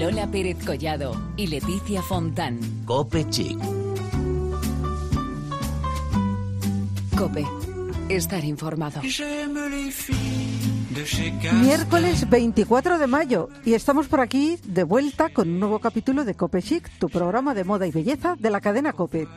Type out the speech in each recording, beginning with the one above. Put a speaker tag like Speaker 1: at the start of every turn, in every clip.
Speaker 1: Lola Pérez Collado y Leticia Fontán.
Speaker 2: Cope Chic.
Speaker 1: Cope. Estar informado.
Speaker 3: Miércoles 24 de mayo y estamos por aquí de vuelta con un nuevo capítulo de Cope Chic, tu programa de moda y belleza de la cadena Cope.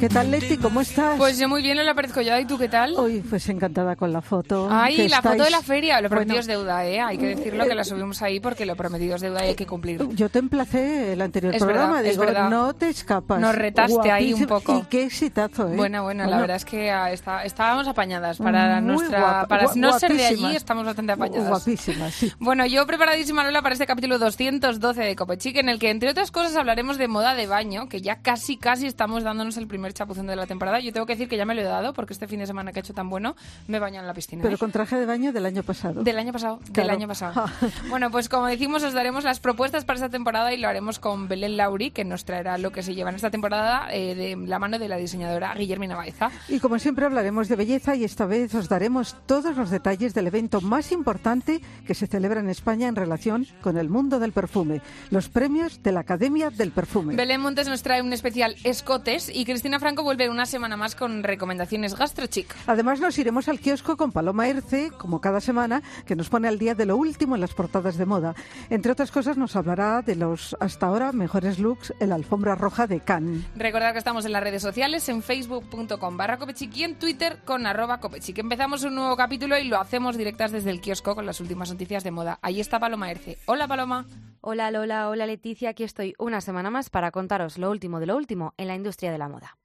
Speaker 3: ¿Qué tal, Leti? ¿Cómo estás?
Speaker 4: Pues yo muy bien, Lola Pérez Collado. ¿Y tú qué tal?
Speaker 3: Hoy, pues encantada con la foto.
Speaker 4: Ay, la foto de la feria. Lo prometido
Speaker 3: Bueno,
Speaker 4: es deuda, ¿eh? Hay que decirlo que la subimos ahí porque lo prometido es deuda y hay que cumplir.
Speaker 3: Yo te emplacé el anterior
Speaker 4: Es
Speaker 3: programa,
Speaker 4: verdad, es verdad.
Speaker 3: no te escapas.
Speaker 4: Nos retaste ahí un poco.
Speaker 3: Y qué exitazo, ¿eh?
Speaker 4: Bueno, bueno, la verdad es que ah, está- estábamos apañadas. Para,
Speaker 3: Muy
Speaker 4: nuestra,
Speaker 3: guapa-
Speaker 4: para no ser de allí,
Speaker 3: guapísimas.
Speaker 4: estamos bastante apañadas.
Speaker 3: Guapísima, sí.
Speaker 4: Bueno, yo preparadísima, Lola, para este capítulo 212 de Copechic, en el que, entre otras cosas, hablaremos de moda de baño, que ya casi, casi estamos dándonos el primer chapuzón de la temporada. Yo tengo que decir que ya me lo he dado, porque este fin de semana que ha hecho tan bueno, me baño en la piscina.
Speaker 3: Pero con traje de baño del año pasado.
Speaker 4: Del año pasado, del
Speaker 3: Claro.
Speaker 4: año pasado. Bueno, pues como decimos, os daremos las propuestas para esta temporada y lo haremos con Belén Lauri, que nos traerá lo que se lleva en esta temporada eh, de la mano de la diseñadora Guillermina Baeza.
Speaker 3: Y como siempre hablaremos de belleza y esta vez os daremos todos los detalles del evento más importante que se celebra en España en relación con el mundo del perfume, los premios de la Academia del Perfume.
Speaker 4: Belén Montes nos trae un especial escotes y Cristina Franco vuelve una semana más con recomendaciones gastrochic.
Speaker 3: Además nos iremos al kiosco con Paloma Erce, como cada semana, que nos pone al día de lo último en las portadas de moda. Entre otras cosas nos hablará de los hasta ahora mejores looks en la alfombra roja de Cannes.
Speaker 4: Recordad que estamos en las redes sociales, en facebook.com barra copechic y en Twitter con arroba copechic. Empezamos un nuevo capítulo y lo hacemos directas desde el kiosco con las últimas noticias de moda. Ahí está Paloma Erce. Hola Paloma.
Speaker 5: Hola Lola, hola Leticia, aquí estoy una semana más para contaros lo último de lo último en la industria de la moda.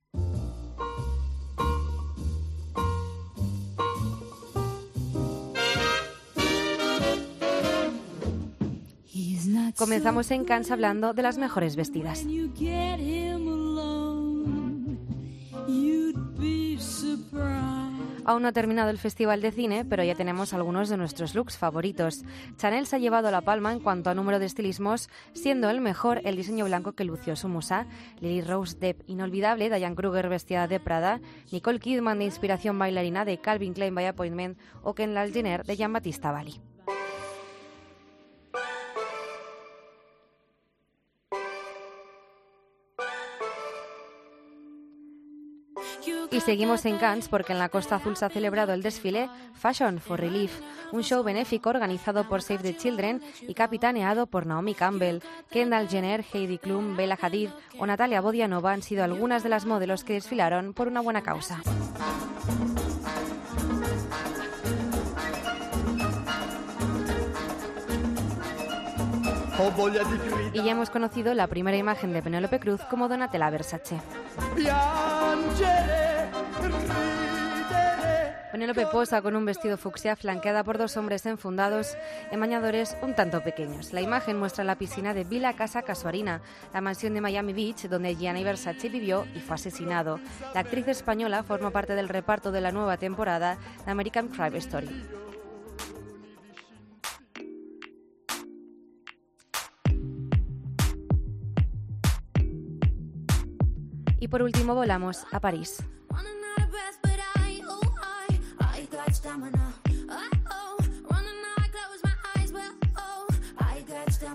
Speaker 5: Comenzamos en Cannes hablando de las mejores vestidas. Aún no ha terminado el Festival de Cine, pero ya tenemos algunos de nuestros looks favoritos. Chanel se ha llevado la palma en cuanto a número de estilismos, siendo el mejor el diseño blanco que lució su musa, Lily Rose Depp inolvidable, Diane Kruger vestida de Prada, Nicole Kidman de inspiración bailarina de Calvin Klein by Appointment o Kendall Jenner de Jean-Baptiste Valli. Y seguimos en Cannes porque en la Costa Azul se ha celebrado el desfile Fashion for Relief, un show benéfico organizado por Save the Children y capitaneado por Naomi Campbell. Kendall Jenner, Heidi Klum, Bella Hadid o Natalia Bodianova han sido algunas de las modelos que desfilaron por una buena causa. Y ya hemos conocido la primera imagen de Penélope Cruz como Donatella Versace. Penélope posa con un vestido fucsia flanqueada por dos hombres enfundados en bañadores un tanto pequeños. La imagen muestra la piscina de Villa Casa Casuarina, la mansión de Miami Beach donde Gianni Versace vivió y fue asesinado. La actriz española forma parte del reparto de la nueva temporada de American Crime Story. Y por último volamos a París.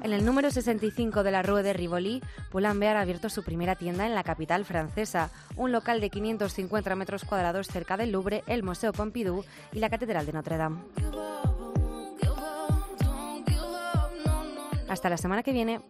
Speaker 5: En el número 65 de la Rue de Rivoli, Pull&Bear ha abierto su primera tienda en la capital francesa, un local de 550 metros cuadrados cerca del Louvre, el Museo Pompidou y la Catedral de Notre Dame. Hasta la semana que viene.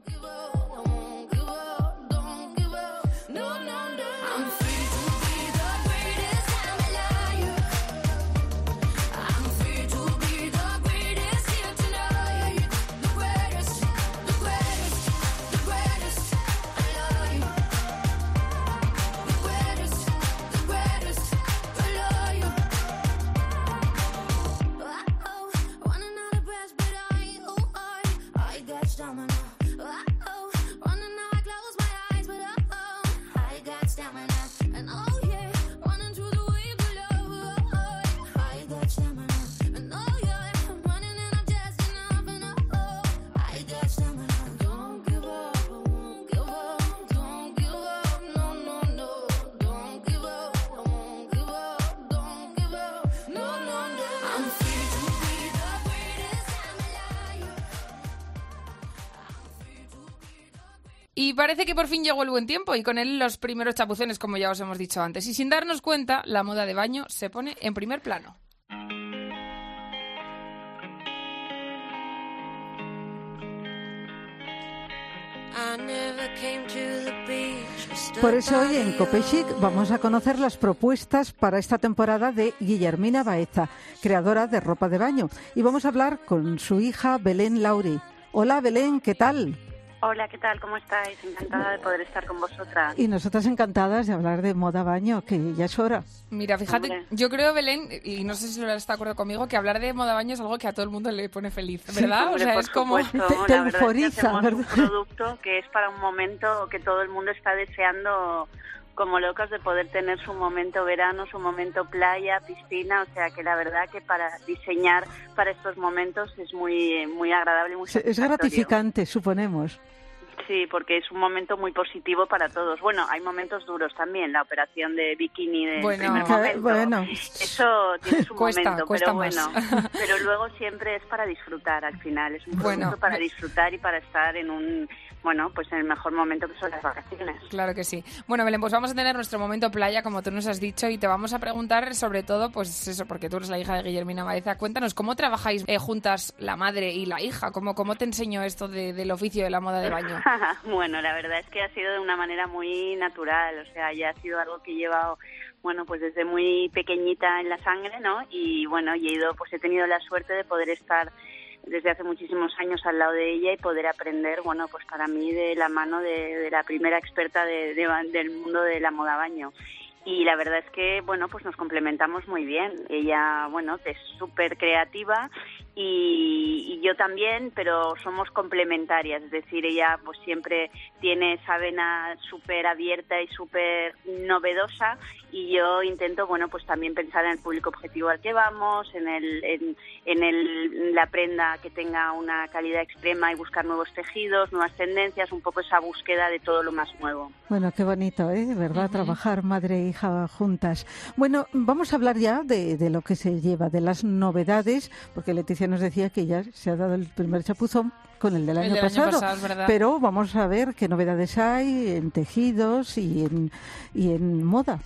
Speaker 4: Parece que por fin llegó el buen tiempo y con él los primeros chapuzones, como ya os hemos dicho antes. Y sin darnos cuenta, la moda de baño se pone en primer plano.
Speaker 3: Por eso hoy en Copechic vamos a conocer las propuestas para esta temporada de Guillermina Baeza, creadora de ropa de baño. Y vamos a hablar con su hija Belén Lauri. Hola Belén, ¿qué tal?
Speaker 2: Hola, ¿qué tal? ¿Cómo estáis? Encantada de poder estar con vosotras.
Speaker 3: Y nosotras encantadas de hablar de moda baño, que ya es hora.
Speaker 4: Mira, fíjate, yo creo, Belén, y no sé si lo está de acuerdo conmigo, que hablar de moda baño es algo que a todo el mundo le pone feliz, ¿verdad?
Speaker 2: o sea, es como...
Speaker 3: te, te euforiza,
Speaker 2: es un producto que es para un momento que todo el mundo está deseando como locos de poder tener su momento verano, su momento playa, piscina, o sea que la verdad que para diseñar para estos momentos es muy muy agradable, muy
Speaker 3: Es gratificante, suponemos.
Speaker 2: Sí, porque es un momento muy positivo para todos. Bueno, hay momentos duros también, la operación de bikini de primer momento.
Speaker 3: Bueno.
Speaker 2: Eso tiene su momento, pero bueno, pero luego siempre es para disfrutar al final, es un momento para disfrutar y para estar en un bueno, pues en el mejor momento que son las vacaciones.
Speaker 4: Claro que sí. Bueno, Belén, pues vamos a tener nuestro momento playa, como tú nos has dicho, y te vamos a preguntar sobre todo, pues eso, porque tú eres la hija de Guillermina Baeza. Cuéntanos, ¿cómo trabajáis eh, juntas la madre y la hija? ¿Cómo, cómo te enseñó esto del oficio de la moda de baño?
Speaker 2: bueno, la verdad es que ha sido de una manera muy natural, o sea, ya ha sido algo que he llevado bueno, pues desde muy pequeñita en la sangre, ¿no? Y bueno, y he ido, pues he tenido la suerte de poder estar desde hace muchísimos años al lado de ella y poder aprender, bueno, pues para mí de la mano de, la primera experta del mundo de la moda baño. Y la verdad es que, bueno, pues nos complementamos muy bien. Ella, bueno, es súper creativa y, yo también, pero somos complementarias, es decir, ella pues siempre tiene esa vena súper abierta y súper novedosa y yo intento, bueno, pues también pensar en el público objetivo al que vamos, en, el, en, el, la prenda que tenga una calidad extrema y buscar nuevos tejidos, nuevas tendencias, un poco esa búsqueda de todo lo más nuevo.
Speaker 3: Bueno, qué bonito, ¿eh? ¿Verdad? Trabajar madre e hija juntas. Bueno, vamos a hablar ya de, de lo que se lleva, de las novedades, porque Leticia nos decía que ya se ha dado el primer chapuzón con el del año pasado, pero vamos a ver qué novedades hay en tejidos y en, y en moda.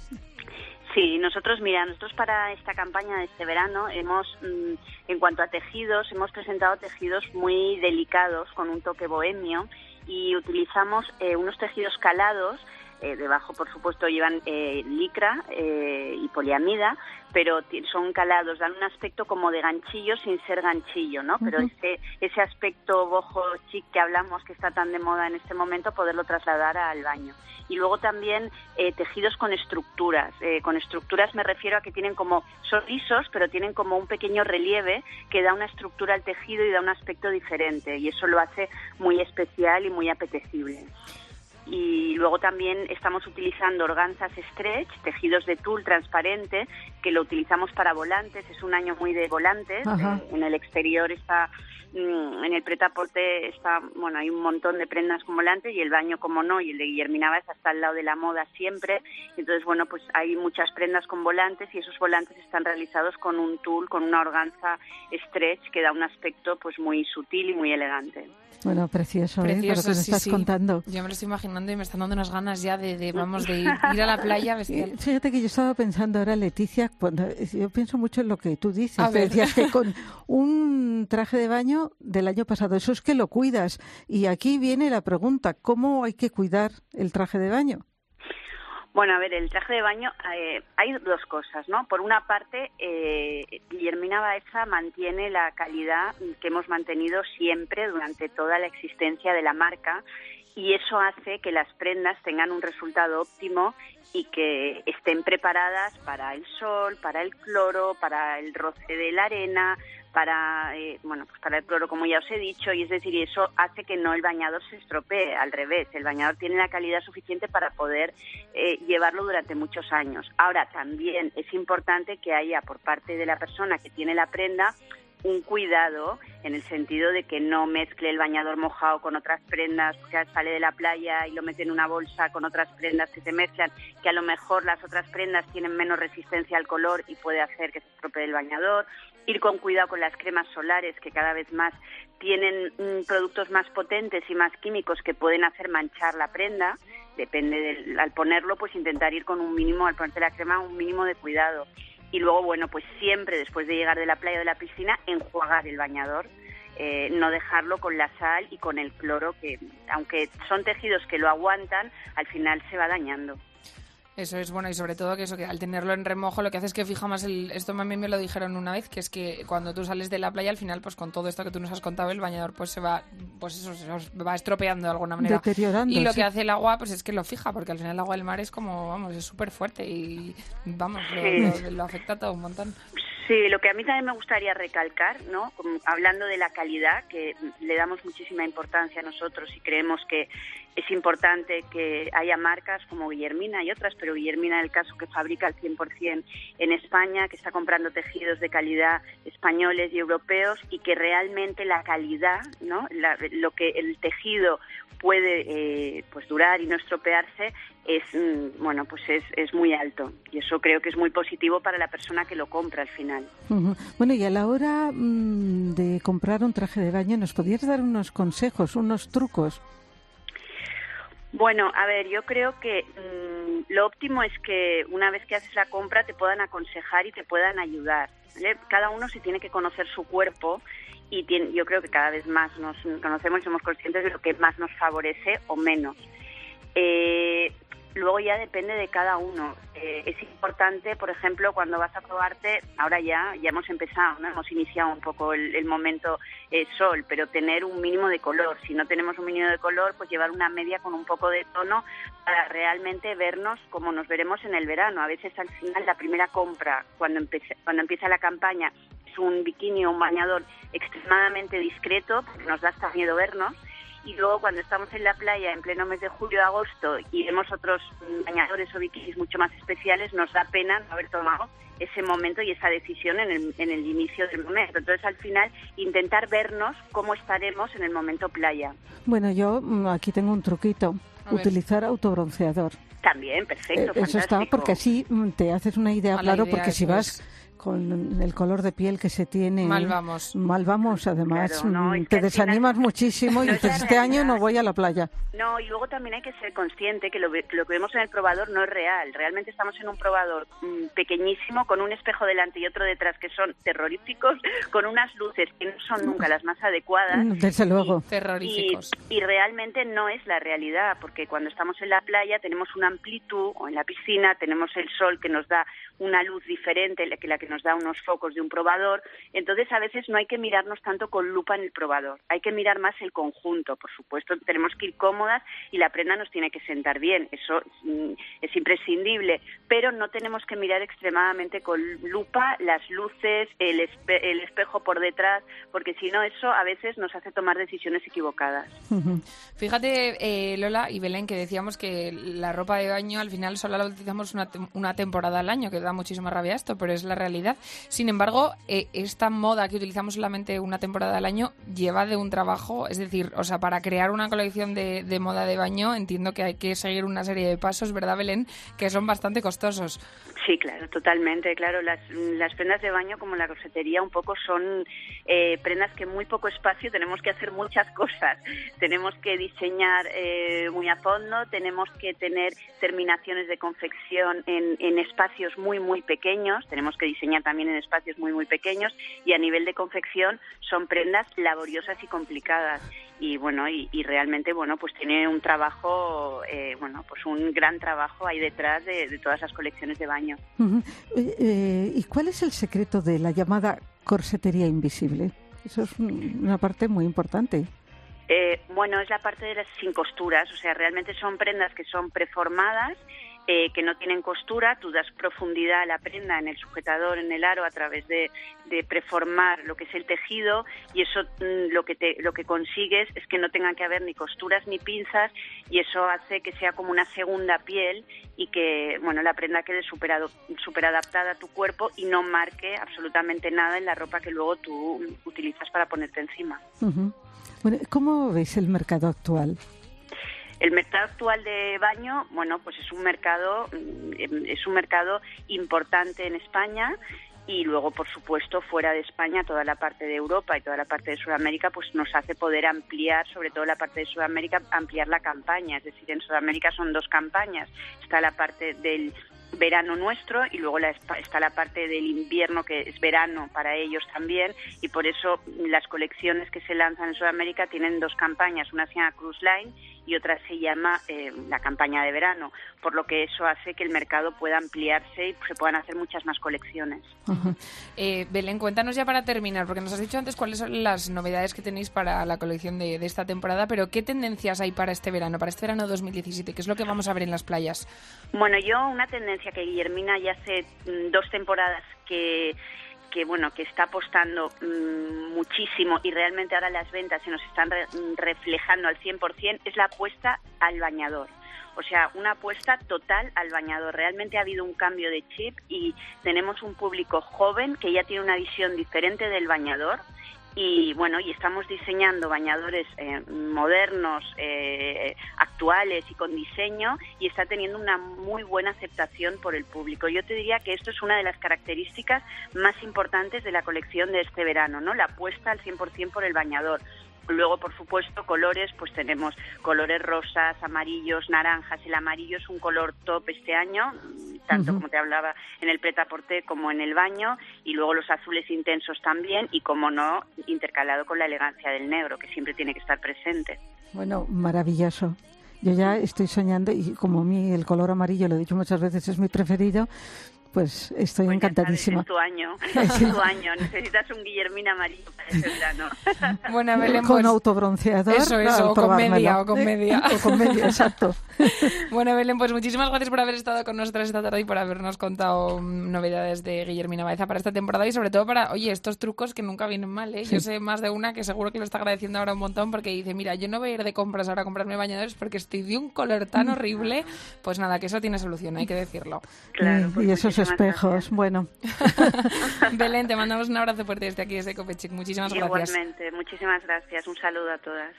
Speaker 2: Sí, nosotros, mira, nosotros para esta campaña de este verano hemos, mm, en cuanto a tejidos, hemos presentado tejidos muy delicados con un toque bohemio y utilizamos eh, unos tejidos calados eh, debajo, por supuesto, llevan eh, licra eh, y poliamida, pero son calados, dan un aspecto como de ganchillo sin ser ganchillo, ¿no? Pero ese, ese aspecto bojo chic que hablamos, que está tan de moda en este momento, poderlo trasladar al baño. Y luego también tejidos con estructuras. con estructuras me refiero a que tienen como, son lisos, pero tienen como un pequeño relieve que da una estructura al tejido y da un aspecto diferente. Y eso lo hace muy especial y muy apetecible y luego también estamos utilizando organzas stretch, tejidos de tul transparente, que lo utilizamos para volantes, es un año muy de volantes, en el exterior está mm, en el pretaporte está, bueno, hay un montón de prendas con volantes y el baño como no, y el de Guillermina Báez está al lado de la moda siempre. Entonces, bueno, pues hay muchas prendas con volantes y esos volantes están realizados con un tul, con una organza stretch que da un aspecto pues muy sutil y muy elegante.
Speaker 3: Bueno, precioso, ¿eh? Lo que nos estás contando.
Speaker 4: Yo me lo estoy imaginando y me están dando unas ganas ya de, vamos, de ir, a la playa.
Speaker 3: Fíjate que yo estaba pensando ahora, Leticia, cuando yo pienso mucho en lo que tú dices. decías que con un traje de baño del año pasado, eso es que lo cuidas. Y aquí viene la pregunta, ¿cómo hay que cuidar el traje de baño?
Speaker 2: Bueno, a ver, el traje de baño, eh, hay dos cosas, ¿no? Por una parte, eh, Guillermina Baeza mantiene la calidad que hemos mantenido siempre durante toda la existencia de la marca y eso hace que las prendas tengan un resultado óptimo y que estén preparadas para el sol, para el cloro, para el roce de la arena, para eh, bueno pues para el cloro como ya os he dicho y es decir eso hace que no el bañador se estropee al revés el bañador tiene la calidad suficiente para poder eh, llevarlo durante muchos años. Ahora también es importante que haya por parte de la persona que tiene la prenda un cuidado en el sentido de que no mezcle el bañador mojado con otras prendas que sale de la playa y lo mete en una bolsa con otras prendas que se mezclan, que a lo mejor las otras prendas tienen menos resistencia al color y puede hacer que se estropee el bañador. Ir con cuidado con las cremas solares que cada vez más tienen mm, productos más potentes y más químicos que pueden hacer manchar la prenda. Depende del, al ponerlo, pues intentar ir con un mínimo, al ponerte la crema, un mínimo de cuidado y luego, bueno, pues siempre después de llegar de la playa o de la piscina, enjuagar el bañador. Eh, no dejarlo con la sal y con el cloro, que aunque son tejidos que lo aguantan, al final se va dañando.
Speaker 4: Eso es bueno y sobre todo que eso que al tenerlo en remojo lo que hace es que fija más el esto también me lo dijeron una vez que es que cuando tú sales de la playa al final pues con todo esto que tú nos has contado el bañador pues se va pues eso se va estropeando de alguna manera
Speaker 3: Deteriorando,
Speaker 4: y lo
Speaker 3: sí.
Speaker 4: que hace el agua pues es que lo fija porque al final el agua del mar es como vamos es súper fuerte y vamos lo,
Speaker 2: Sí.
Speaker 4: lo- lo afecta todo un montón
Speaker 2: Sí, lo que a mí también me gustaría recalcar, ¿no? Hablando de la calidad, que le damos muchísima importancia a nosotros y creemos que es importante que haya marcas como Guillermina y otras, pero Guillermina en el caso que fabrica al 100% en España, que está comprando tejidos de calidad españoles y europeos y que realmente la calidad, ¿no? La- lo que el tejido puede eh, pues durar y no estropearse es mm, bueno pues es, es muy alto y eso creo que es muy positivo para la persona que lo compra al final.
Speaker 3: Bueno, y a la hora mm, de comprar un traje de baño, ¿nos podrías dar unos consejos, unos trucos?
Speaker 2: Bueno, a ver, yo creo que mm, lo óptimo es que una vez que haces la compra te puedan aconsejar y te puedan ayudar. ¿vale? Cada uno se tiene que conocer su cuerpo y tiene- yo creo que cada vez más nos conocemos y somos conscientes de lo que más nos favorece o menos. Eh, luego ya depende de cada uno. Eh, es importante, por ejemplo, cuando vas a probarte, ahora ya ya hemos empezado, ¿no? hemos iniciado un poco el, el momento eh, sol, pero tener un mínimo de color. Si no tenemos un mínimo de color, pues llevar una media con un poco de tono para realmente vernos como nos veremos en el verano. A veces al final la primera compra, cuando, empece- cuando empieza la campaña, es un bikini o un bañador extremadamente discreto, porque nos da hasta miedo vernos y luego cuando estamos en la playa en pleno mes de julio o agosto y vemos otros bañadores o bikinis mucho más especiales, nos da pena no haber tomado ese momento y esa decisión en el, en el inicio del momento. Entonces, al final, intentar vernos cómo estaremos en el momento playa.
Speaker 3: Bueno, yo mm, aquí tengo un truquito.
Speaker 4: A ver.
Speaker 3: Utilizar autobronceador.
Speaker 2: También, perfecto,
Speaker 3: Eh, Eso está, porque así mm, te haces una idea, claro,
Speaker 4: idea,
Speaker 3: porque si vas
Speaker 4: es.
Speaker 3: Con el color de piel que se tiene...
Speaker 4: Mal vamos.
Speaker 3: Mal vamos, además,
Speaker 2: Claro, no,
Speaker 3: mm, te desanimas
Speaker 2: final-
Speaker 3: muchísimo y
Speaker 2: No
Speaker 3: dices, este año no voy a la playa.
Speaker 2: No, y luego también hay que ser consciente que lo, ve- lo que vemos en el probador no es real. Realmente estamos en un probador mm, pequeñísimo, con un espejo delante y otro detrás que son terroríficos, con unas luces que no son nunca las más adecuadas.
Speaker 3: Mm, Desde luego.
Speaker 2: Y,
Speaker 4: terroríficos
Speaker 2: y realmente no es la realidad, porque cuando estamos en la playa tenemos una amplitud, o en la piscina tenemos el sol que nos da una luz diferente que la que nos da unos focos de un probador. Entonces, a veces no hay que mirarnos tanto con lupa en el probador, hay que mirar más el conjunto. Por supuesto, tenemos que ir cómodas y la prenda nos tiene que sentar bien, eso mm, es imprescindible, pero no tenemos que mirar extremadamente con lupa las luces, el, espe- el espejo por detrás, porque si no, eso a veces nos hace tomar decisiones equivocadas.
Speaker 4: Fíjate, eh, Lola y Belén, que decíamos que la ropa de baño al final solo la utilizamos una, tem- una temporada al año, que da muchísima rabia esto, pero es la realidad. Sin embargo, eh, esta moda que utilizamos solamente una temporada al año lleva de un trabajo, es decir, o sea, para crear una colección de, moda de baño entiendo que hay que seguir una serie de pasos, ¿verdad, Belén? Que son bastante costosos.
Speaker 2: Sí, claro, totalmente, claro. Las, las prendas de baño, como la rosetería, un poco son eh, prendas que muy poco espacio tenemos que hacer muchas cosas. Tenemos que diseñar eh, muy a fondo, tenemos que tener terminaciones de confección en, en espacios muy, muy pequeños, tenemos que diseñar también en espacios muy, muy pequeños y a nivel de confección son prendas laboriosas y complicadas. Y bueno, y, y realmente, bueno, pues tiene un trabajo, eh, bueno, pues un gran trabajo ahí detrás de, de todas las colecciones de baño.
Speaker 3: Eh, eh, ¿Y cuál es el secreto de la llamada corsetería invisible? Eso es un- una parte muy importante.
Speaker 2: Eh, bueno, es la parte de las sin costuras, o sea, realmente son prendas que son preformadas eh, que no tienen costura, tú das profundidad a la prenda en el sujetador, en el aro, a través de, de preformar lo que es el tejido y eso mm, lo que te, lo que consigues es que no tengan que haber ni costuras ni pinzas y eso hace que sea como una segunda piel y que bueno la prenda quede super, super adaptada a tu cuerpo y no marque absolutamente nada en la ropa que luego tú utilizas para ponerte encima.
Speaker 3: ¿Cómo veis el mercado actual?
Speaker 2: El mercado actual de baño, bueno, pues es un mercado mm, es un mercado importante en España y luego, por supuesto, fuera de España, toda la parte de Europa y toda la parte de Sudamérica, pues nos hace poder ampliar, sobre todo la parte de Sudamérica, ampliar la campaña. Es decir, en Sudamérica son dos campañas. Está la parte del verano nuestro y luego está la parte del invierno que es verano para ellos también y por eso las colecciones que se lanzan en Sudamérica tienen dos campañas, una se llama Cruise Line y otra se llama eh, la campaña de verano, por lo que eso hace que el mercado pueda ampliarse y se puedan hacer muchas más colecciones.
Speaker 4: Eh, Belén, cuéntanos ya para terminar, porque nos has dicho antes cuáles son las novedades que tenéis para la colección de, de esta temporada, pero ¿qué tendencias hay para este verano, para este verano 2017? ¿Qué es lo que vamos a ver en las playas?
Speaker 2: Bueno, yo una tendencia que Guillermina ya hace mm, dos temporadas que que bueno que está apostando mm, muchísimo y realmente ahora las ventas se nos están reflejando al 100% es la apuesta al bañador. O sea, una apuesta total al bañador. Realmente ha habido un cambio de chip y tenemos un público joven que ya tiene una visión diferente del bañador y bueno y estamos diseñando bañadores eh, modernos eh, actuales y con diseño y está teniendo una muy buena aceptación por el público. Yo te diría que esto es una de las características más importantes de la colección de este verano no la apuesta al 100% por el bañador Luego, por supuesto, colores, pues tenemos colores rosas, amarillos, naranjas. El amarillo es un color top este año, tanto como te hablaba en el preta como en el baño. Y luego los azules intensos también y, como no, intercalado con la elegancia del negro, que siempre tiene que estar presente.
Speaker 3: Bueno, maravilloso. Yo ya estoy soñando y como a mí el color amarillo, lo he dicho muchas veces, es mi preferido, pues estoy pues encantadísima.
Speaker 2: Es tu año, es tu año. Necesitas un Guillermina amarillo para ese verano.
Speaker 3: Bueno, Belén, Con pues, autobronceador.
Speaker 4: Eso, eso, o con media, o con media.
Speaker 3: o con media, exacto.
Speaker 4: bueno, Belén, pues muchísimas gracias por haber estado con nosotras esta tarde y por habernos contado novedades de Guillermina Baeza para esta temporada y sobre todo para, oye, estos trucos que nunca vienen mal, ¿eh? Yo sé más de una que seguro que lo está agradeciendo ahora un montón porque dice, mira, yo no voy a ir de compras ahora a comprarme bañadores porque estoy de un color tan horrible. Pues nada, que eso tiene solución, hay que decirlo.
Speaker 2: Claro,
Speaker 3: y eso es espejos. Bueno.
Speaker 4: Belén, te mandamos un abrazo fuerte desde aquí, desde Copechic. Muchísimas
Speaker 2: gracias. Igualmente, muchísimas gracias. Un saludo a todas.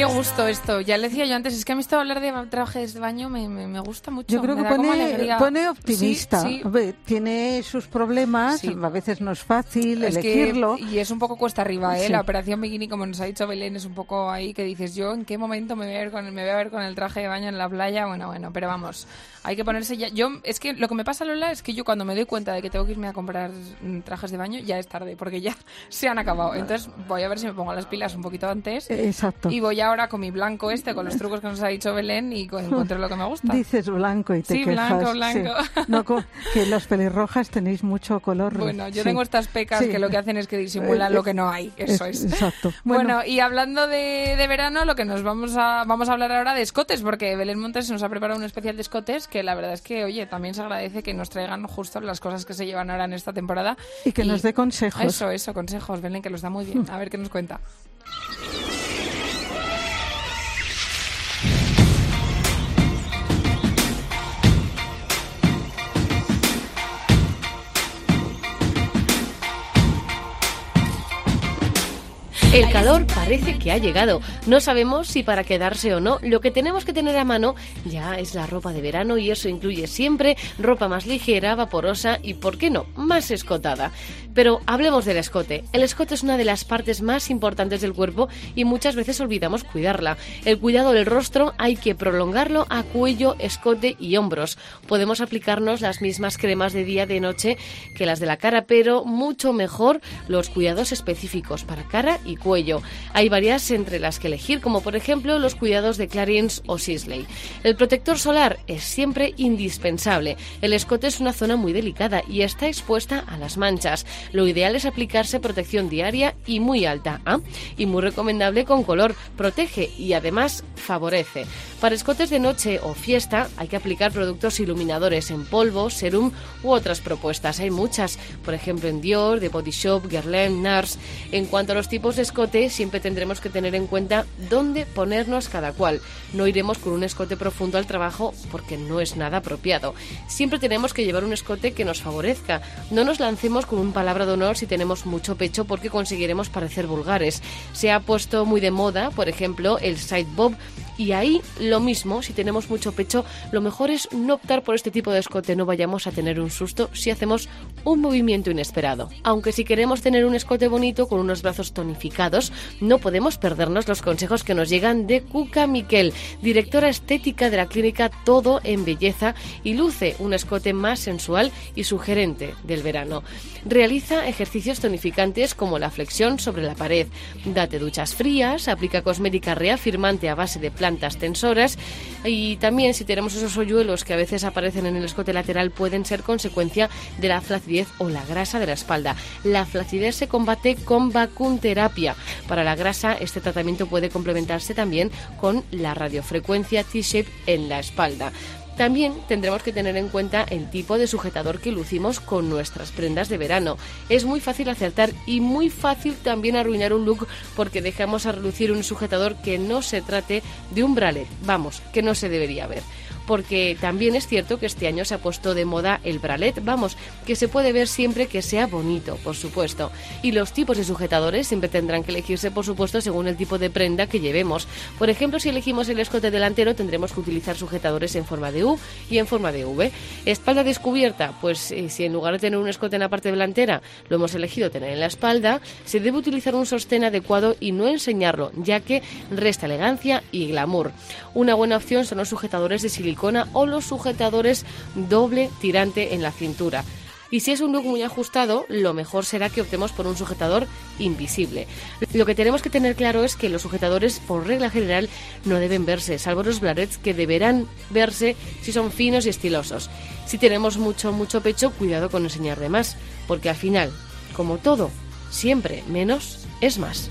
Speaker 4: Qué gusto esto. Ya le decía yo antes, es que a mí esto hablar de trajes de baño me, me, gusta mucho.
Speaker 3: Yo creo que pone, optimista. tiene sus problemas, a veces no es fácil elegirlo.
Speaker 4: y es un poco cuesta arriba, ¿eh? La operación bikini, como nos ha dicho Belén, es un poco ahí que dices, yo en qué momento me voy a ver con, me voy a ver con el traje de baño en la playa. Bueno, bueno, pero vamos, hay que ponerse ya. Yo, es que lo que me pasa, Lola, es que yo cuando me doy cuenta de que tengo que irme a comprar mm, trajes de baño, ya es tarde, porque ya se han acabado. Entonces voy a ver si me pongo las pilas un poquito antes.
Speaker 3: Exacto.
Speaker 4: Y voy ahora con mi blanco este, con los trucos que nos ha dicho Belén y encuentro lo que me gusta.
Speaker 3: Dices blanco y te
Speaker 4: sí,
Speaker 3: blanco,
Speaker 4: blanco.
Speaker 3: No, que las pelirrojas tenéis mucho color.
Speaker 4: Bueno, yo tengo estas pecas que lo que hacen es que disimulan lo que no hay. Eso es.
Speaker 3: Exacto.
Speaker 4: Bueno, y hablando de, de, verano, lo que nos vamos a, vamos a hablar ahora de escotes, porque Belén Montes nos ha preparado un especial de escotes que la verdad es que oye, también se agradece que nos traigan justo las cosas que se llevan ahora en esta temporada.
Speaker 3: Y que nos dé consejos.
Speaker 4: Eso, eso, consejos, Belén, que los da muy bien. A ver qué nos cuenta.
Speaker 6: El calor parece que ha llegado. No sabemos si para quedarse o no. Lo que tenemos que tener a mano ya es la ropa de verano y eso incluye siempre ropa más ligera, vaporosa y, ¿por qué no?, más escotada. Pero hablemos del escote. El escote es una de las partes más importantes del cuerpo y muchas veces olvidamos cuidarla. El cuidado del rostro hay que prolongarlo a cuello, escote y hombros. Podemos aplicarnos las mismas cremas de día de noche que las de la cara, pero mucho mejor los cuidados específicos para cara y cuello. Hay varias entre las que elegir, como por ejemplo los cuidados de Clarins o Sisley. El protector solar es siempre indispensable. El escote es una zona muy delicada y está expuesta a las manchas. Lo ideal es aplicarse protección diaria y muy alta, ¿ah? y muy recomendable con color. Protege y además favorece. Para escotes de noche o fiesta hay que aplicar productos iluminadores en polvo, serum u otras propuestas. Hay muchas, por ejemplo en Dior, The Body Shop, Guerlain, Nars. En cuanto a los tipos de escote, siempre tendremos que tener en cuenta dónde ponernos cada cual. No iremos con un escote profundo al trabajo porque no es nada apropiado. Siempre tenemos que llevar un escote que nos favorezca. No nos lancemos con un palabra de honor si tenemos mucho pecho porque conseguiremos parecer vulgares. Se ha puesto muy de moda, por ejemplo, el side bob y ahí lo mismo, si tenemos mucho pecho, lo mejor es no optar por este tipo de escote, no vayamos a tener un susto si hacemos un movimiento inesperado. Aunque si queremos tener un escote bonito con unos brazos tonificados, no podemos perdernos los consejos que nos llegan de Cuca Miquel, directora estética de la clínica Todo en Belleza y luce un escote más sensual y sugerente del verano. Realiza ejercicios tonificantes como la flexión sobre la pared, date duchas frías, aplica cosmética reafirmante a base de plantas tensoras y también si tenemos esos hoyuelos que a veces aparecen en el escote lateral pueden ser consecuencia de la flacidez o la grasa de la espalda. La flacidez se combate con vacunterapia. Para la grasa este tratamiento puede complementarse también con la radiofrecuencia T-shape en la espalda. También tendremos que tener en cuenta el tipo de sujetador que lucimos con nuestras prendas de verano. Es muy fácil acertar y muy fácil también arruinar un look porque dejamos a relucir un sujetador que no se trate de un bralet, vamos, que no se debería ver porque también es cierto que este año se ha puesto de moda el bralet, vamos, que se puede ver siempre que sea bonito, por supuesto. Y los tipos de sujetadores siempre tendrán que elegirse, por supuesto, según el tipo de prenda que llevemos. Por ejemplo, si elegimos el escote delantero, tendremos que utilizar sujetadores en forma de U y en forma de V. Espalda descubierta, pues eh, si en lugar de tener un escote en la parte delantera lo hemos elegido tener en la espalda, se debe utilizar un sostén adecuado y no enseñarlo, ya que resta elegancia y glamour. Una buena opción son los sujetadores de silicona o los sujetadores doble tirante en la cintura. Y si es un look muy ajustado, lo mejor será que optemos por un sujetador invisible. Lo que tenemos que tener claro es que los sujetadores, por regla general, no deben verse, salvo los blarets que deberán verse si son finos y estilosos. Si tenemos mucho, mucho pecho, cuidado con enseñar de más, porque al final, como todo, siempre menos es más.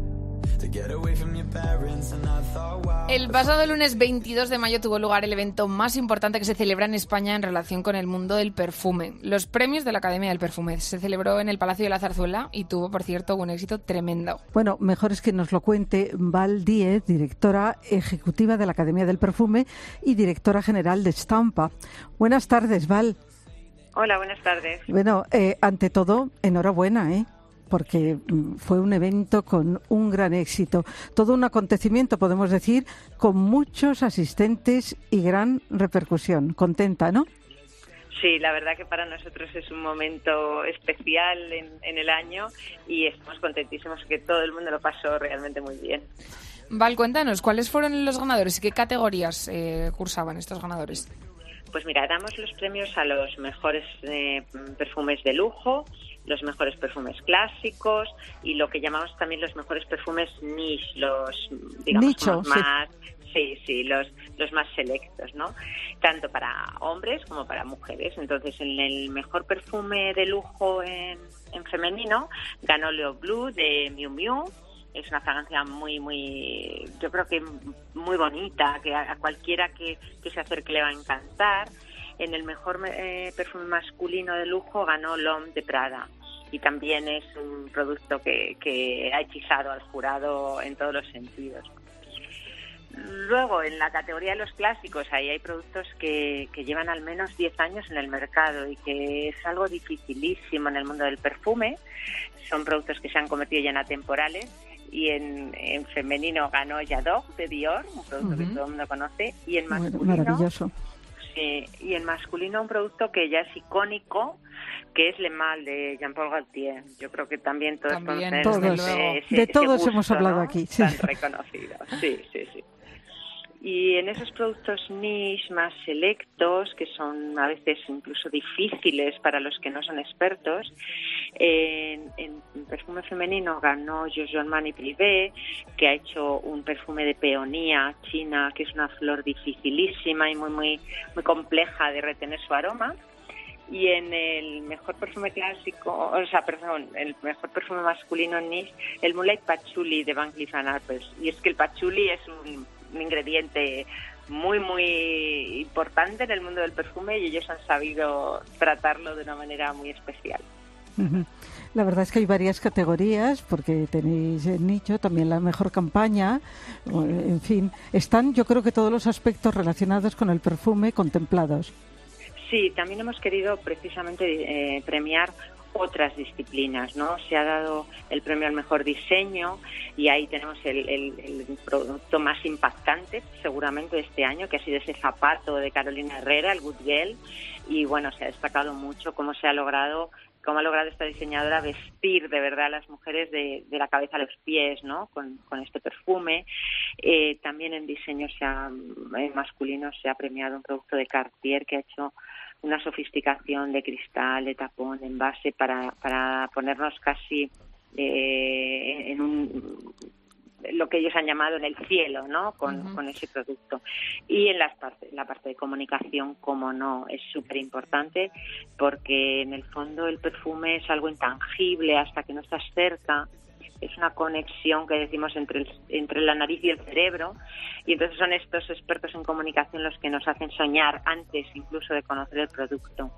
Speaker 4: El pasado lunes 22 de mayo tuvo lugar el evento más importante que se celebra en España en relación con el mundo del perfume, los premios de la Academia del Perfume. Se celebró en el Palacio de la Zarzuela y tuvo, por cierto, un éxito tremendo.
Speaker 3: Bueno, mejor es que nos lo cuente Val Díez, directora ejecutiva de la Academia del Perfume y directora general de Stampa. Buenas tardes, Val.
Speaker 7: Hola, buenas tardes.
Speaker 3: Bueno, eh, ante todo, enhorabuena, ¿eh? Porque mm, fue un evento con un gran éxito. Todo un acontecimiento, podemos decir, con muchos asistentes y gran repercusión. Contenta, ¿no?
Speaker 7: Sí, la verdad que para nosotros es un momento especial en, el año y estamos contentísimos que todo el mundo lo pasó realmente muy bien.
Speaker 4: Val, cuéntanos, ¿cuáles fueron los ganadores y qué categorías eh, cursaban estos ganadores?
Speaker 7: Pues mira, damos los premios a los mejores eh, perfumes de lujo, los mejores perfumes clásicos y lo que llamamos también los mejores perfumes niche, los digamos más Sí, sí, los, los más selectos, ¿no? Tanto para hombres como para mujeres. Entonces, en el mejor perfume de lujo en, en femenino ganó Leo Blue de Miu Miu. Es una fragancia muy, muy, yo creo que muy bonita, que a cualquiera que, que se acerque le va a encantar. En el mejor eh, perfume masculino de lujo ganó L'Homme de Prada y también es un producto que, que ha hechizado al jurado en todos los sentidos. Luego, en la categoría de los clásicos, ahí hay productos que, que llevan al menos 10 años en el mercado y que es algo dificilísimo en el mundo del perfume. Son productos que se han convertido ya en atemporales y en, en femenino ganó Yadog de Dior, un producto que todo el mundo conoce, y en masculino
Speaker 3: Maravilloso.
Speaker 7: Sí, y en masculino un producto que ya es icónico, que es Le Mal de Jean-Paul Gaultier. Yo creo que también todos
Speaker 4: También,
Speaker 7: conocen ese- ese-
Speaker 3: De todos
Speaker 7: gusto,
Speaker 3: hemos hablado
Speaker 7: ¿no?
Speaker 3: aquí, sí.
Speaker 7: Tan reconocido. Sí, sí, sí. Y en esos productos niche más selectos, que son a veces incluso difíciles para los que no son expertos, en perfume femenino ganó Giorgio Armani Privé, que ha hecho un perfume de peonía china, que es una flor dificilísima y muy, muy, muy compleja de retener su aroma. Y en el mejor perfume clásico, o sea, perdón, el mejor perfume masculino niche, el Moonlight Patchouli de Van Cleef Arpels. Y es que el patchouli es un, un ingrediente muy, muy importante en el mundo del perfume y ellos han sabido tratarlo de una manera muy especial.
Speaker 3: Ujú. La verdad es que hay varias categorías, porque tenéis el nicho, también la mejor campaña, en fin, están yo creo que todos los aspectos relacionados con el perfume contemplados.
Speaker 7: Sí, también hemos querido precisamente eh, premiar otras disciplinas, ¿no? Se ha dado el premio al mejor diseño y ahí tenemos el, el- producto más impactante seguramente este año, que ha sido ese zapato de Carolina Herrera, el Good Girl, y bueno, se ha destacado mucho cómo se ha logrado cómo ha logrado esta diseñadora vestir de verdad a las mujeres de, la cabeza a los pies, ¿no? Con, este perfume. Eh, también en diseño se ha, masculino se ha premiado un producto de Cartier que ha hecho una sofisticación de cristal, de tapón, de envase para, para ponernos casi eh, en un lo que ellos han llamado en el cielo, ¿no? Con, ese producto. Y en las partes, la parte de comunicación, como no, es súper importante porque en el fondo el perfume es algo intangible hasta que no estás cerca. Es una conexión que decimos entre, el- entre la nariz y el cerebro. Y entonces son estos expertos en comunicación los que nos hacen soñar antes incluso de conocer el producto.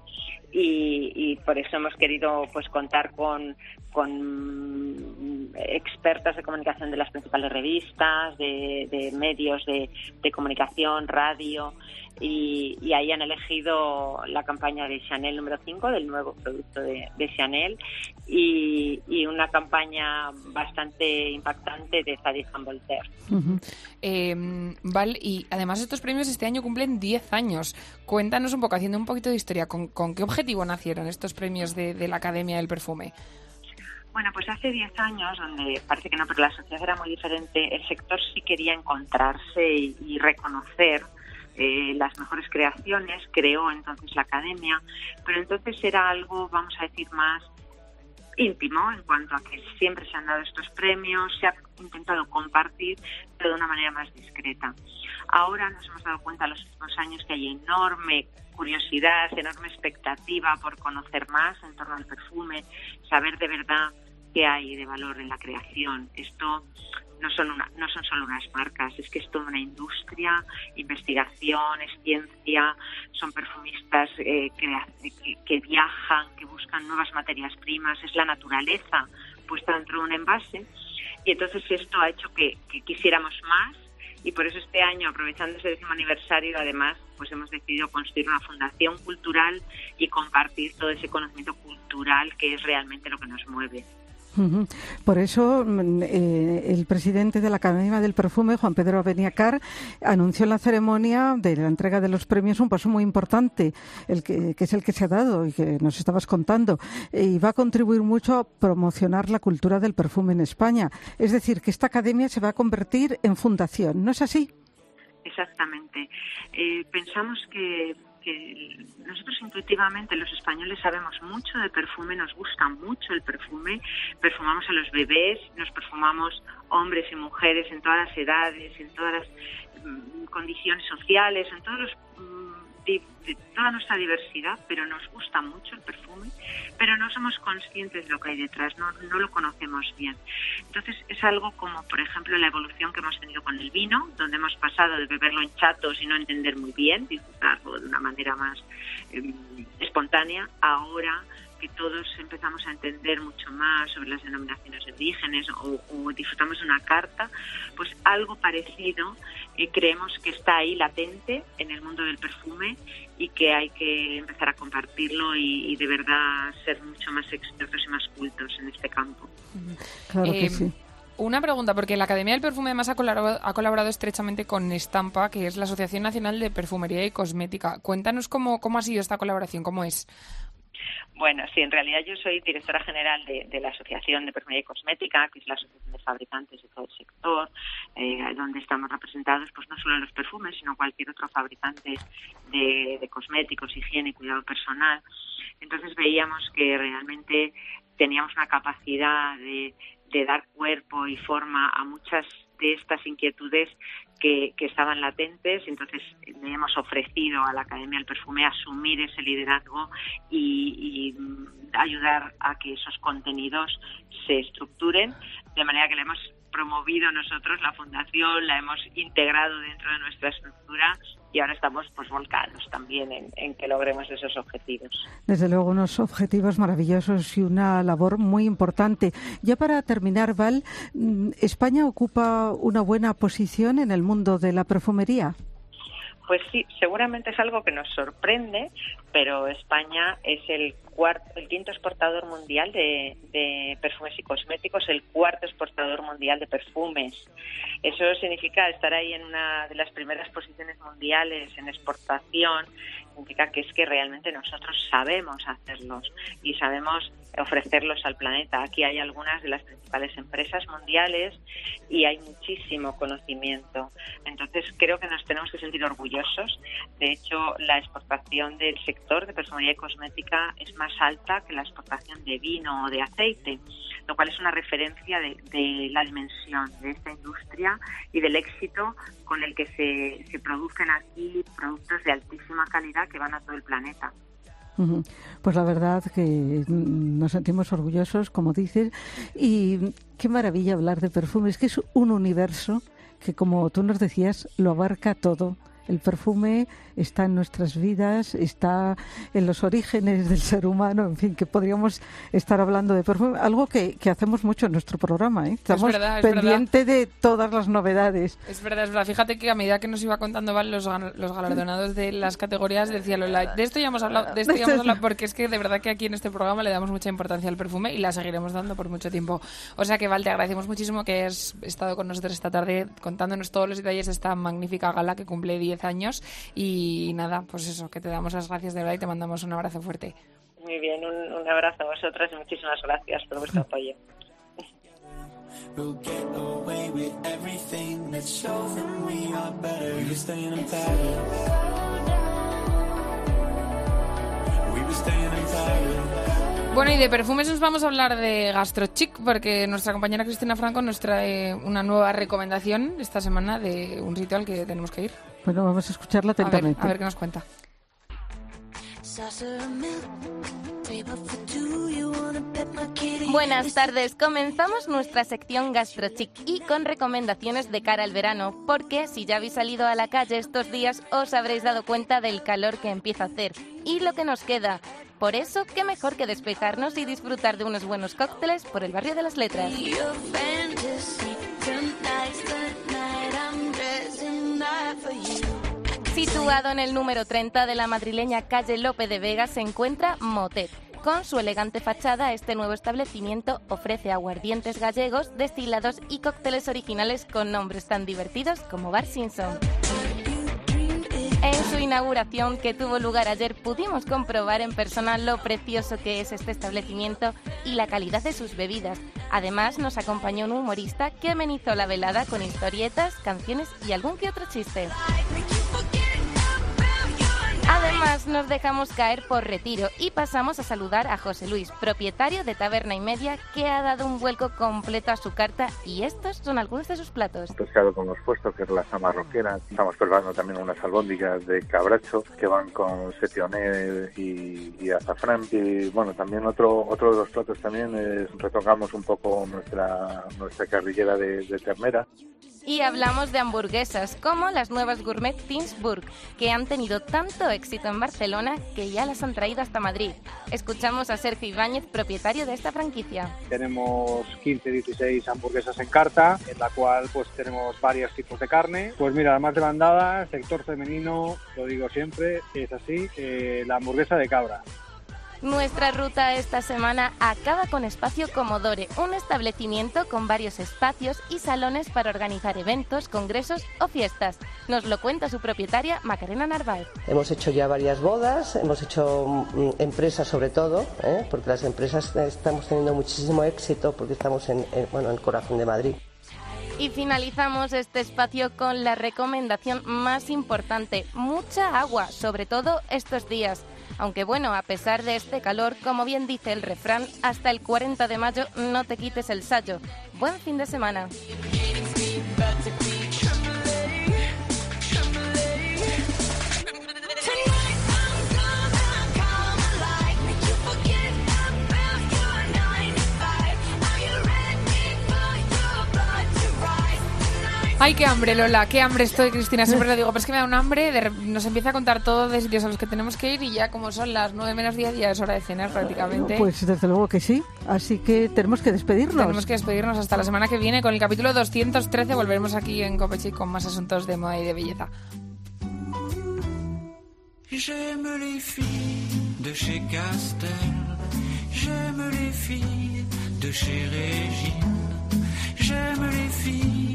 Speaker 7: Y, y por eso hemos querido pues contar con, con expertas de comunicación de las principales revistas, de, de medios de, de comunicación, radio, y, y ahí han elegido la campaña de Chanel número 5, del nuevo producto de, de Chanel, y, y una campaña bastante impactante de Sadie Voltaire.
Speaker 4: Eh, Val, y además estos premios este año cumplen 10 años. Cuéntanos un poco, haciendo un poquito de historia, ¿con, con qué objetivo nacieron estos premios de, de la Academia del Perfume?
Speaker 7: Bueno, pues hace 10 años, donde parece que no, pero la sociedad era muy diferente, el sector sí quería encontrarse y, y reconocer eh, las mejores creaciones, creó entonces la academia, pero entonces era algo, vamos a decir, más íntimo en cuanto a que siempre se han dado estos premios, se ha intentado compartir, pero de una manera más discreta. Ahora nos hemos dado cuenta en los últimos años que hay enorme curiosidad, enorme expectativa por conocer más en torno al perfume, saber de verdad qué hay de valor en la creación. Esto no son, una, no son solo unas marcas, es que es toda una industria, investigación, es ciencia, son perfumistas eh, que, que viajan, que buscan nuevas materias primas, es la naturaleza puesta dentro de un envase. Y entonces esto ha hecho que, que quisiéramos más y por eso este año, aprovechando ese décimo aniversario, además, pues hemos decidido construir una fundación cultural y compartir todo ese conocimiento cultural que es realmente lo que nos mueve.
Speaker 3: Por eso mm, eh, el presidente de la Academia del Perfume, Juan Pedro Abeniacar, anunció en la ceremonia de la entrega de los premios un paso muy importante, el que, que es el que se ha dado y que nos estabas contando, eh, y va a contribuir mucho a promocionar la cultura del perfume en España. Es decir, que esta academia se va a convertir en fundación, ¿no es así?
Speaker 7: Exactamente. Eh, pensamos que, que nosotros intuitivamente los españoles sabemos mucho de perfume, nos gusta mucho el perfume, perfumamos a los bebés, nos perfumamos hombres y mujeres en todas las edades, en todas las mm, condiciones sociales, en todos los mm, de, toda nuestra diversidad, pero nos gusta mucho el perfume, pero no somos conscientes de lo que hay detrás, no, no lo conocemos bien. Entonces es algo como, por ejemplo, la evolución que hemos tenido con el vino, donde hemos pasado de beberlo en chatos y no entender muy bien, disfrutarlo de una manera más em, espontánea, ahora que todos empezamos a entender mucho más sobre las denominaciones de orígenes o, disfrutamos de una carta, pues algo parecido eh, creemos que está ahí latente en el mundo del perfume y que hay que empezar a compartirlo y, de verdad ser mucho más expertos y más cultos en este campo.
Speaker 3: Claro que eh, sí.
Speaker 4: Una pregunta, porque la Academia del Perfume además ha colaborado, ha colaborado, estrechamente con Estampa, que es la Asociación Nacional de Perfumería y Cosmética. Cuéntanos cómo, cómo ha sido esta colaboración, cómo es.
Speaker 7: Bueno, sí, en realidad yo soy directora general de, la Asociación de Perfumería y Cosmética, que es la asociación de fabricantes de todo el sector, eh, donde estamos representados pues no solo los perfumes, sino cualquier otro fabricante de, cosméticos, higiene y cuidado personal. Entonces veíamos que realmente teníamos una capacidad de dar cuerpo y forma a muchas de estas inquietudes que, estaban latentes. Entonces le hemos ofrecido a la Academia del Perfume asumir ese liderazgo y, ayudar a que esos contenidos se estructuren de manera que le hemos promovido nosotros la fundación, la hemos integrado dentro de nuestra estructura y ahora estamos pues volcados también en, que logremos esos objetivos.
Speaker 3: Desde luego unos objetivos maravillosos y una labor muy importante. Ya para terminar, Val, mm, ¿España ocupa una buena posición en el mundo de la perfumería?
Speaker 7: Pues sí, seguramente es algo que nos sorprende, pero España es el cuarto, el quinto exportador mundial de, de, perfumes y cosméticos, el cuarto exportador mundial de perfumes. Eso significa estar ahí en una de las primeras posiciones mundiales en exportación, significa que es que realmente nosotros sabemos hacerlos y sabemos ofrecerlos al planeta. Aquí hay algunas de las principales empresas mundiales y hay muchísimo conocimiento. Entonces creo que nos tenemos que sentir orgullosos. De hecho, la exportación del sector de perfumería y cosmética es más alta que la exportación de vino o de aceite, lo cual es una referencia de, de la dimensión de esta industria y del éxito con el que se, se producen aquí productos de altísima calidad que van a todo el planeta.
Speaker 3: Pues la verdad que nos sentimos orgullosos, como dices, y qué maravilla hablar de perfumes, que es un universo que, como tú nos decías, lo abarca todo. El perfume está en nuestras vidas, está en los orígenes del ser humano, en fin, que podríamos estar hablando de perfume, algo que, hacemos mucho en nuestro programa. ¿eh? Estamos pendientes de todas las novedades.
Speaker 4: Es verdad, es verdad. Fíjate que a medida que nos iba contando Val, los, los galardonados de las categorías, decía Lola, de esto ya hemos hablado, de esto ya hemos hablado, porque es que de verdad que aquí en este programa le damos mucha importancia al perfume y la seguiremos dando por mucho tiempo. O sea que Val, te agradecemos muchísimo que hayas estado con nosotros esta tarde contándonos todos los detalles de esta magnífica gala que cumple 10 años y nada, pues eso, que te damos las gracias de verdad y te mandamos un abrazo fuerte.
Speaker 7: Muy bien, un, abrazo a vosotras y muchísimas gracias por vuestro apoyo.
Speaker 4: Bueno, y de perfumes nos vamos a hablar de GastroChic, porque nuestra compañera Cristina Franco nos trae una nueva recomendación esta semana de un sitio al que tenemos que ir.
Speaker 3: Bueno, vamos a escucharla atentamente.
Speaker 4: A ver, qué nos cuenta.
Speaker 8: Buenas tardes, comenzamos nuestra sección GastroChic y con recomendaciones de cara al verano, porque si ya habéis salido a la calle estos días os habréis dado cuenta del calor que empieza a hacer y lo que nos queda. Por eso, qué mejor que despejarnos y disfrutar de unos buenos cócteles por el barrio de las letras. Situado en el número 30 de la madrileña calle Lope de Vega se encuentra Motet. Con su elegante fachada, este nuevo establecimiento ofrece aguardientes gallegos, destilados y cócteles originales con nombres tan divertidos como Bar Simpson. Su inauguración, que tuvo lugar ayer, pudimos comprobar en persona lo precioso que es este establecimiento y la calidad de sus bebidas. Además, nos acompañó un humorista que amenizó la velada con historietas, canciones y algún que otro chiste. Más nos dejamos caer por retiro y pasamos a saludar a José Luis, propietario de Taberna y Media, que ha dado un vuelco completo a su carta y estos son algunos de sus platos.
Speaker 9: Pescado con los puestos, que es la samarroquera. Estamos preparando también unas albóndigas de cabracho que van con setioné y, y azafrán. Y bueno, también otro otro de los platos también es retocamos un poco nuestra nuestra carrillera de, de ternera
Speaker 8: y hablamos de hamburguesas, como las nuevas Gourmet Tinsburg, que han tenido tanto éxito en Barcelona que ya las han traído hasta Madrid. Escuchamos a Sergio Ibáñez, propietario de esta franquicia.
Speaker 10: Tenemos 15, 16 hamburguesas en carta, en la cual pues tenemos varios tipos de carne. Pues mira, la más demandada, sector femenino, lo digo siempre, es así, eh, la hamburguesa de cabra.
Speaker 8: Nuestra ruta esta semana acaba con Espacio Comodore, un establecimiento con varios espacios y salones para organizar eventos, congresos o fiestas. Nos lo cuenta su propietaria Macarena Narváez.
Speaker 11: Hemos hecho ya varias bodas, hemos hecho mm, empresas sobre todo, ¿eh? porque las empresas estamos teniendo muchísimo éxito porque estamos en, bueno, en el corazón de Madrid.
Speaker 8: Y finalizamos este espacio con la recomendación más importante, mucha agua, sobre todo estos días. Aunque bueno, a pesar de este calor, como bien dice el refrán, hasta el 40 de mayo no te quites el sayo. Buen fin de semana.
Speaker 12: Ay, qué hambre, Lola, qué hambre estoy, Cristina. Siempre lo digo, pero es que me da un hambre. nos empieza a contar todo de sitios a los que tenemos que ir y ya como son las 9 menos 10 ya es hora de cenar prácticamente.
Speaker 3: Pues desde luego que sí. Así que tenemos que despedirnos.
Speaker 12: Tenemos que despedirnos hasta la semana que viene con el capítulo 213. Volveremos aquí en Copechi con más asuntos de moda y de belleza. J'aime les filles de chez Castel, j'aime les filles de chez Régine, j'aime les filles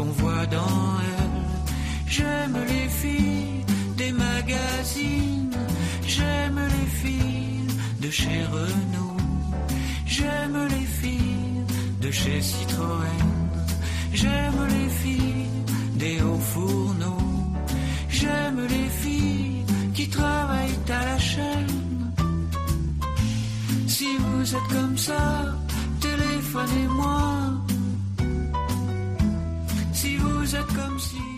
Speaker 12: qu'on voit dans elle. J'aime les filles des magazines, j'aime les filles de chez Renault, j'aime les filles de chez Citroën, j'aime les filles des hauts fourneaux, j'aime les filles qui travaillent à la chaîne. Si vous êtes comme ça, téléphonez-moi. Si vous êtes comme si